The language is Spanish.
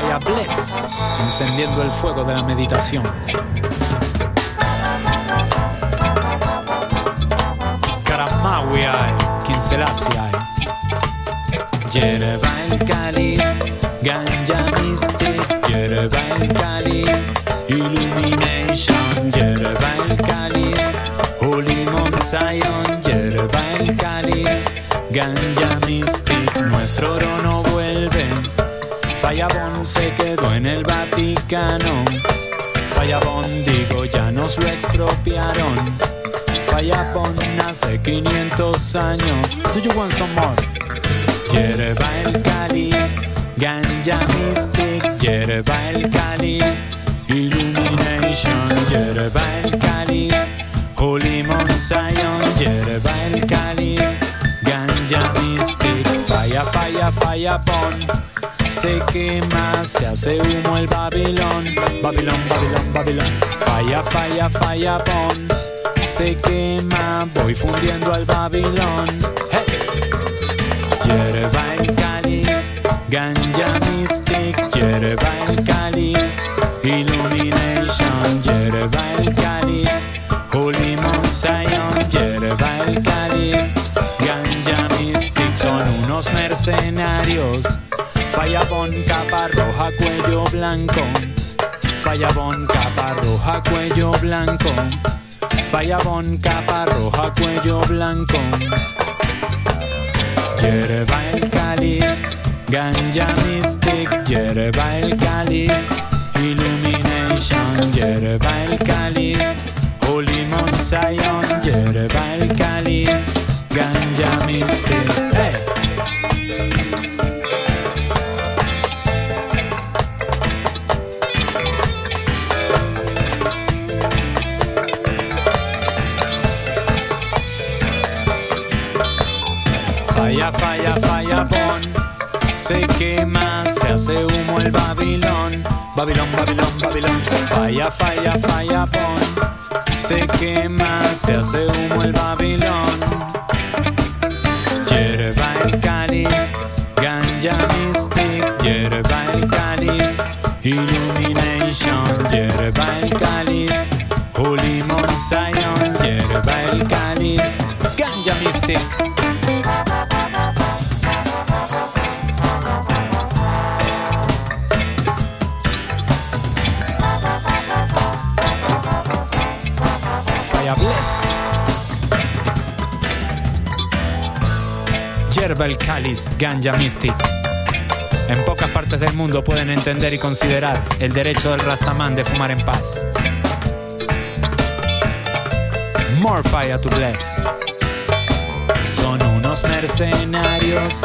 Fire Bless, encendiendo el fuego de la meditación. Karamawi hay, quien se hay. Yerba el cáliz, ganja mystic, yerba el cáliz, illumination, yerba el cáliz, holy Zion, yerba el cáliz, ganja mystic, nuestro oro no vuelve, Fallabón se quedó en el Vaticano, Fallabón digo ya nos lo expropiaron, Fallabón hace 500 años, do you want some more? Yerba el cáliz, ganja mystic, yerba el cáliz, illumination, yerba el cáliz, holy Mount Zion, el cáliz, ganja mystic, falla, falla, falla, pon. Se quema, se hace humo el Babilón, Babilón, Babilón, Babilón, falla, falla, falla, pon. Se quema, voy fundiendo al Babilón. Hey. Yerba el cáliz, ganja mystic, yerba el cáliz, illumination, yerba el cáliz, holy Zion, yerba el cáliz, unos mercenarios, fallabón, capa roja, cuello blanco, fallabón, capa roja, cuello blanco, fallabón, capa roja, cuello blanco. Yerba el cáliz, ganja mystic, yerba el cáliz, illumination, yerba el cáliz, holy Mount Zion, yerba el cáliz, ganja mystic. Hey. Falla, falla, falla, pon. Se quema, se hace humo el Babilón. Babilón, Babilón, Babilón. Falla, falla, falla, pon. Se quema, se hace humo el Babilón. Yerba el cáliz, ganja mystic, yerba el cáliz, illumination, yerba el cáliz, holy Zion, yerba el cáliz, ganja mystic. Yerba el ganja mystic. En pocas partes del mundo pueden entender y considerar el derecho del Rastaman de fumar en paz. More fire to bless. Son unos mercenarios,